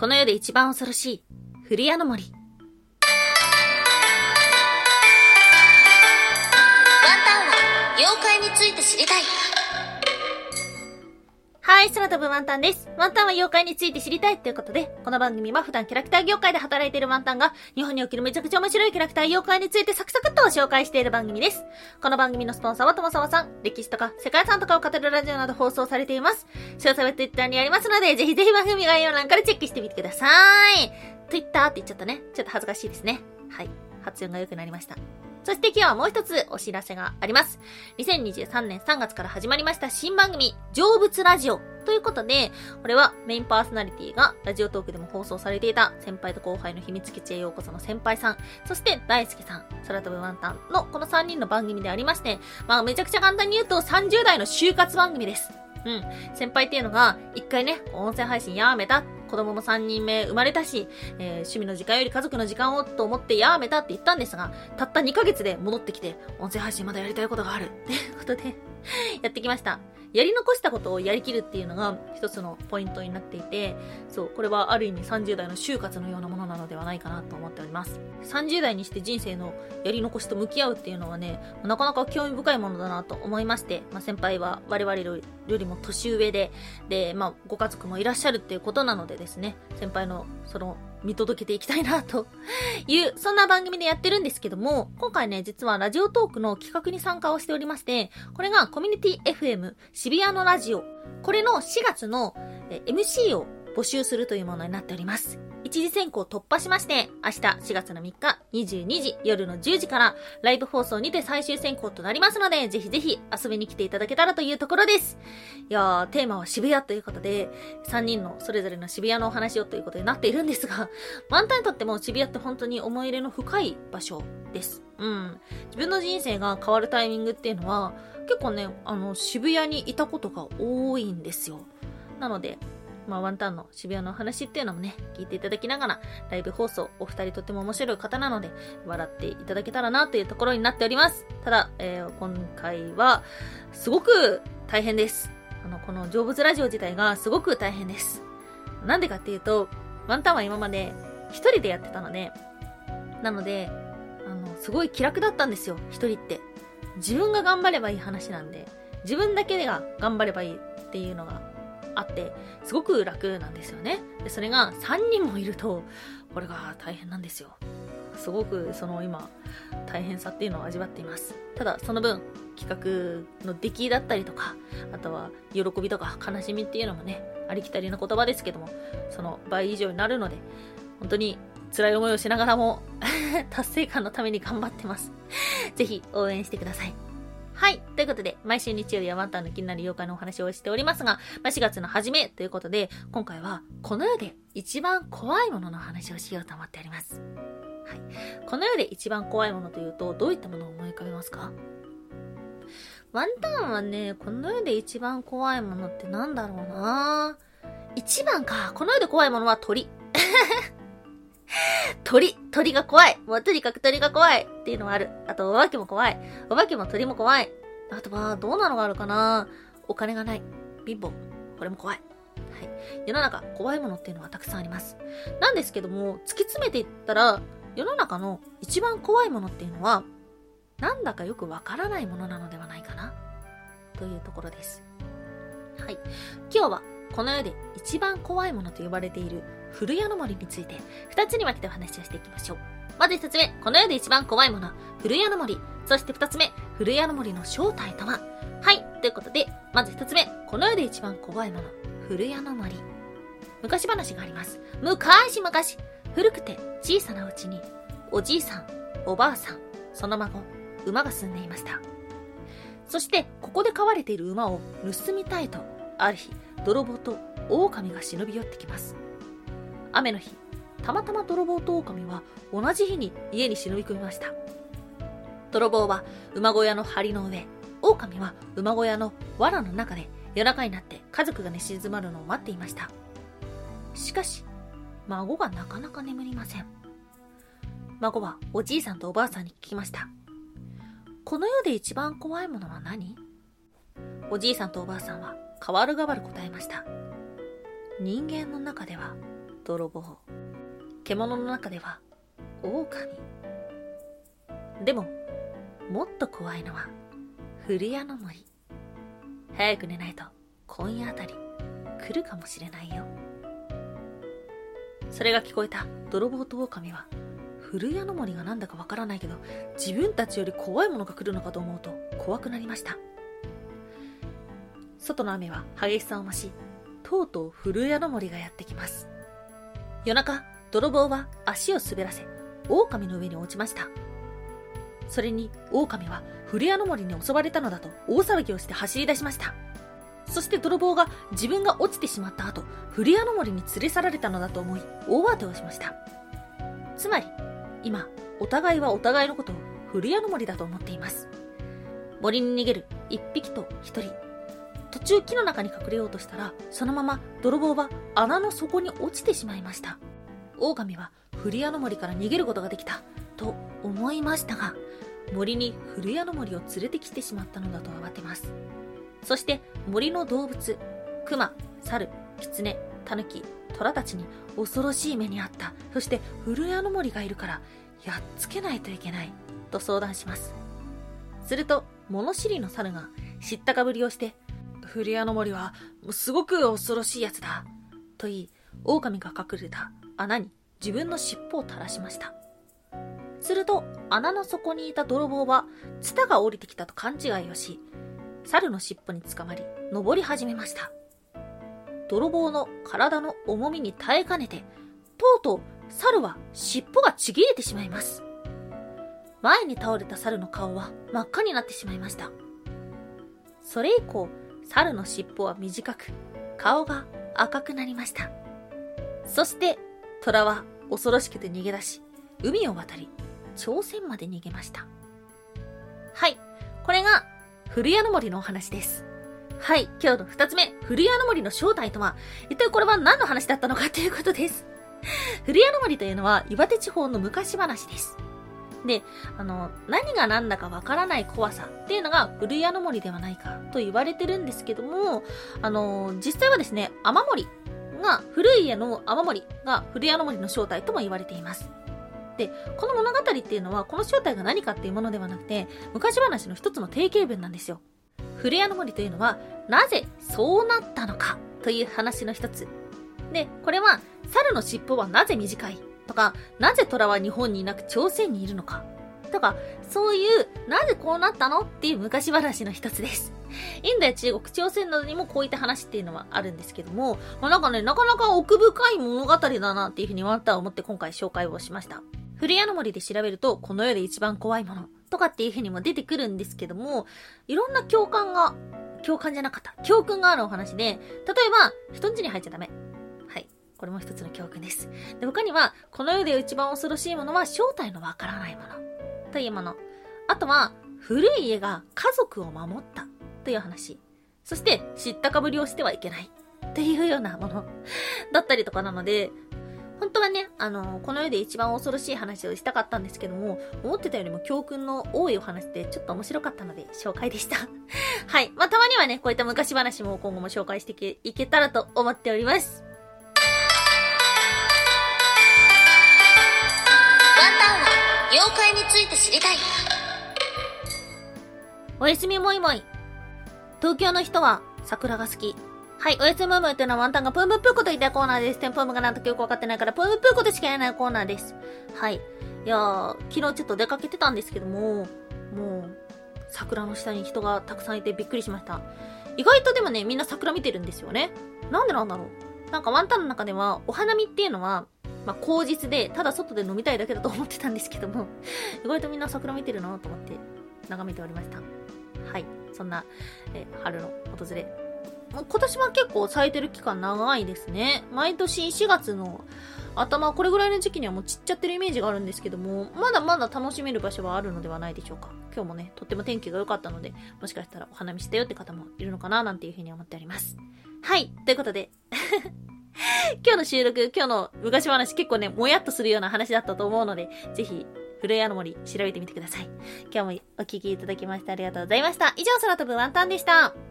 この世で一番恐ろしい、古谷の森。ワンタンは妖怪について知りたい。はい、空飛ぶワンタンです。ワンタンは妖怪について知りたいということで、この番組は普段キャラクター業界で働いているワンタンが、日本におけるめちゃくちゃ面白いキャラクター妖怪についてサクサクっと紹介している番組です。この番組のスポンサーはともさまさん、歴史とか世界遺産とかを語るラジオなど放送されています。詳細は Twitter にありますので、ぜひぜひ番組概要欄からチェックしてみてください。Twitter って言っちゃったね。ちょっと恥ずかしいですね。はい。発音が良くなりました。そして今日はもう一つお知らせがあります。2023年3月から始まりました新番組、成仏ラジオということで、これはメインパーソナリティがラジオトークでも放送されていた先輩と後輩の秘密基地へようこその先輩さん、そして大輔さん、空飛ぶワンタンのこの3人の番組でありまして、まあめちゃくちゃ簡単に言うと30代の就活番組です。うん。先輩っていうのが、一回ね、音声配信やめたっ。子供も3人目生まれたし、えー、趣味の時間より家族の時間をと思ってやめたって言ったんですが、たった2ヶ月で戻ってきて、音声配信まだやりたいことがある。ってことで やってきました。やり残したことをやりきるっていうのが一つのポイントになっていて、そう、これはある意味30代の就活のようなものなのではないかなと思っております。30代にして人生のやり残しと向き合うっていうのはね、なかなか興味深いものだなと思いまして、まあ、先輩は我々よりも年上で、で、まあ、ご家族もいらっしゃるっていうことなのでですね、先輩のその見届けていきたいなと いう、そんな番組でやってるんですけども、今回ね、実はラジオトークの企画に参加をしておりまして、これがコミュニティ FM 渋谷のラジオ、これの4月の MC を募集するというものになっております。一次選考突破しまして、明日4月の3日22時夜の10時からライブ放送にて最終選考となりますので、ぜひぜひ遊びに来ていただけたらというところです。いやー、テーマは渋谷ということで、3人のそれぞれの渋谷のお話をということになっているんですが、ワンタにとっても渋谷って本当に思い入れの深い場所です。うん。自分の人生が変わるタイミングっていうのは、結構ね、あの、渋谷にいたことが多いんですよ。なので、まあ、ワンタンの渋谷の話っていうのもね、聞いていただきながら、ライブ放送、お二人とても面白い方なので、笑っていただけたらなというところになっております。ただ、えー、今回は、すごく大変です。あの、この成仏ラジオ自体がすごく大変です。なんでかっていうと、ワンタンは今まで一人でやってたので、なので、あの、すごい気楽だったんですよ、一人って。自分が頑張ればいい話なんで、自分だけが頑張ればいいっていうのがあって、すごく楽なんですよね。で、それが3人もいると、これが大変なんですよ。すごくその今、大変さっていうのを味わっています。ただ、その分、企画の出来だったりとか、あとは喜びとか悲しみっていうのもね、ありきたりな言葉ですけども、その倍以上になるので、本当に辛い思いをしながらも 達成感のために頑張ってます。ぜひ応援してください。はい。ということで、毎週日曜日はワンタンの気になる妖怪のお話をしておりますが、まあ、4月の初めということで、今回はこの世で一番怖いものの話をしようと思っております。はい。この世で一番怖いものというと、どういったものを思い浮かべますか？ワンタンはね、この世で一番怖いものってなんだろうな一番か。この世で怖いものは鳥。鳥、鳥が怖い。もうとにかく鳥が怖いっていうのはある。あと、お化けも怖い。お化けも鳥も怖い。あとは、どうなのがあるかなお金がない。貧乏。これも怖い。はい。世の中、怖いものっていうのはたくさんあります。なんですけども、突き詰めていったら、世の中の一番怖いものっていうのは、なんだかよくわからないものなのではないかな。というところです。はい。今日は、この世で一番怖いものと呼ばれている古谷の森について、二つに分けてお話をしていきましょう。まず一つ目、この世で一番怖いもの、古谷の森。そして二つ目、古谷の森の正体とははい、ということで、まず一つ目、この世で一番怖いもの、古谷の森。昔話があります。昔々、古くて小さなうちに、おじいさん、おばあさん、その孫、馬が住んでいました。そして、ここで飼われている馬を盗みたいと、ある日、泥棒と狼が忍び寄ってきます。雨の日、たまたま泥棒と狼は同じ日に家に忍び込みました。泥棒は馬小屋の梁の上、狼は馬小屋の藁の中で夜中になって家族が寝静まるのを待っていました。しかし、孫がなかなか眠りません。孫はおじいさんとおばあさんに聞きました。この世で一番怖いものは何？おじいさんとおばあさんは代わる代わる答えました。人間の中では泥棒。獣の中では、狼。でも、もっと怖いのは、古谷の森。早く寝ないと、今夜あたり、来るかもしれないよ。それが聞こえた泥棒と狼は、古谷の森がなんだかわからないけど、自分たちより怖いものが来るのかと思うと怖くなりました。外の雨は激しさを増し、とうとう古谷の森がやってきます。夜中、泥棒は足を滑らせ、狼の上に落ちました。それに、狼は古谷の森に襲われたのだと大騒ぎをして走り出しました。そして泥棒が自分が落ちてしまった後、古谷の森に連れ去られたのだと思い、大慌てをしました。つまり、今、お互いはお互いのことを古谷の森だと思っています。森に逃げる一匹と一人。途中木の中に隠れようとしたら、そのまま泥棒は穴の底に落ちてしまいました。狼は古谷の森から逃げることができた、と思いましたが、森に古谷の森を連れてきてしまったのだと慌てます。そして森の動物、熊、猿、狐、狸、虎たちに恐ろしい目にあった。そして古谷の森がいるからやっつけないといけない。と相談します。すると、物知りの猿が知ったかぶりをして、古谷の森はすごく恐ろしいやつだ。と言い、狼が隠れた穴に自分の尻尾を垂らしました。すると、穴の底にいた泥棒は、ツタが降りてきたと勘違いをし、猿の尻尾につかまり、登り始めました。泥棒の体の重みに耐えかねて、とうとう猿は尻尾がちぎれてしまいます。前に倒れた猿の顔は真っ赤になってしまいました。それ以降、猿の尻尾は短く、顔が赤くなりました。そして、虎は恐ろしくて逃げ出し、海を渡り、朝鮮まで逃げました。はい。これが、古谷の森のお話です。はい。今日の二つ目、古谷の森の正体とは、一体これは何の話だったのかということです。古谷の森というのは、岩手地方の昔話です。で、あの、何が何だかわからない怖さっていうのが古谷の森ではないかと言われてるんですけども、あの、実際はですね、雨森が、古い家の雨森が古谷の森の正体とも言われています。で、この物語っていうのは、この正体が何かっていうものではなくて、昔話の一つの定型文なんですよ。古谷の森というのは、なぜそうなったのかという話の一つ。で、これは、猿の尻尾はなぜ短いとか、なぜ虎は日本にいなく朝鮮にいるのかとか、そういう、なぜこうなったのっていう昔話の一つです。インドや中国、朝鮮などにもこういった話っていうのはあるんですけども、まあ、なんかね、なかなか奥深い物語だなっていうふうにまた思って今回紹介をしました。古谷の森で調べると、この世で一番怖いものとかっていうふうにも出てくるんですけども、いろんな共感が、共感じゃなかった。教訓があるお話で、例えば、人ん家に入っちゃダメ。これも一つの教訓です。で、他には、この世で一番恐ろしいものは正体のわからないもの。というもの。あとは、古い家が家族を守った。という話。そして、知ったかぶりをしてはいけない。っていうようなもの。だったりとかなので、本当はね、あの、この世で一番恐ろしい話をしたかったんですけども、思ってたよりも教訓の多いお話でちょっと面白かったので紹介でした。はい。まあ、たまにはね、こういった昔話も今後も紹介していけたらと思っております。妖怪について知りたいおやすみもいもい東京の人は桜が好きはい、おやすみもいもいっていうのはワンタンがプームプーコと言いたいコーナーです。テンポームがなんとかよくわかってないから、プームプーコでしか言えないコーナーです。はい。いやー、昨日ちょっと出かけてたんですけども、もう、桜の下に人がたくさんいてびっくりしました。意外とでもね、みんな桜見てるんですよね。なんでなんだろう。なんかワンタンの中では、お花見っていうのは、まあ、口実で、ただ外で飲みたいだけだと思ってたんですけども、意外とみんな桜見てるなと思って眺めておりました。はい。そんな、え春の訪れ。今年は結構咲いてる期間長いですね。毎年4月の頭、これぐらいの時期にはもう散っちゃってるイメージがあるんですけども、まだまだ楽しめる場所はあるのではないでしょうか。今日もね、とっても天気が良かったので、もしかしたらお花見したよって方もいるのかななんていうふうに思っております。はい。ということで 今日の収録、今日の昔話結構ね、もやっとするような話だったと思うので、ぜひ、古谷の森調べてみてください。今日もお聴きいただきましてありがとうございました。以上、空飛ぶワンタンでした。